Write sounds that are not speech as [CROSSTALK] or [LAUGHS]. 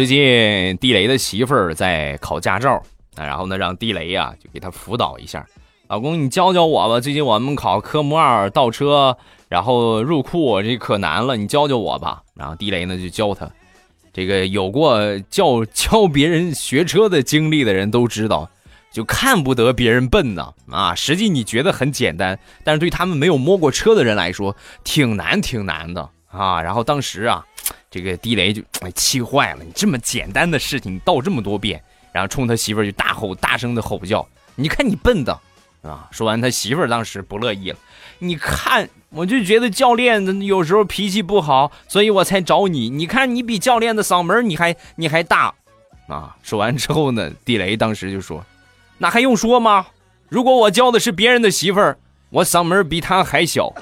最近地雷的媳妇儿在考驾照，然后呢，让地雷呀就给他辅导一下。老公，你教教我吧。最近我们考科目二倒车，然后入库，这可难了，你教教我吧。然后地雷呢就教他。这个有过教 [LAUGHS] 教别人学车的经历的人都知道，就看不得别人笨呐啊！实际你觉得很简单，但是对他们没有摸过车的人来说，挺难挺难的啊。然后当时啊。这个地雷就哎气坏了，你这么简单的事情，你倒这么多遍，然后冲他媳妇儿就大吼大声的吼叫，你看你笨的，啊！说完他媳妇儿当时不乐意了，你看我就觉得教练有时候脾气不好，所以我才找你，你看你比教练的嗓门你还你还大，啊！说完之后呢，地雷当时就说，那还用说吗？如果我教的是别人的媳妇儿，我嗓门比他还小。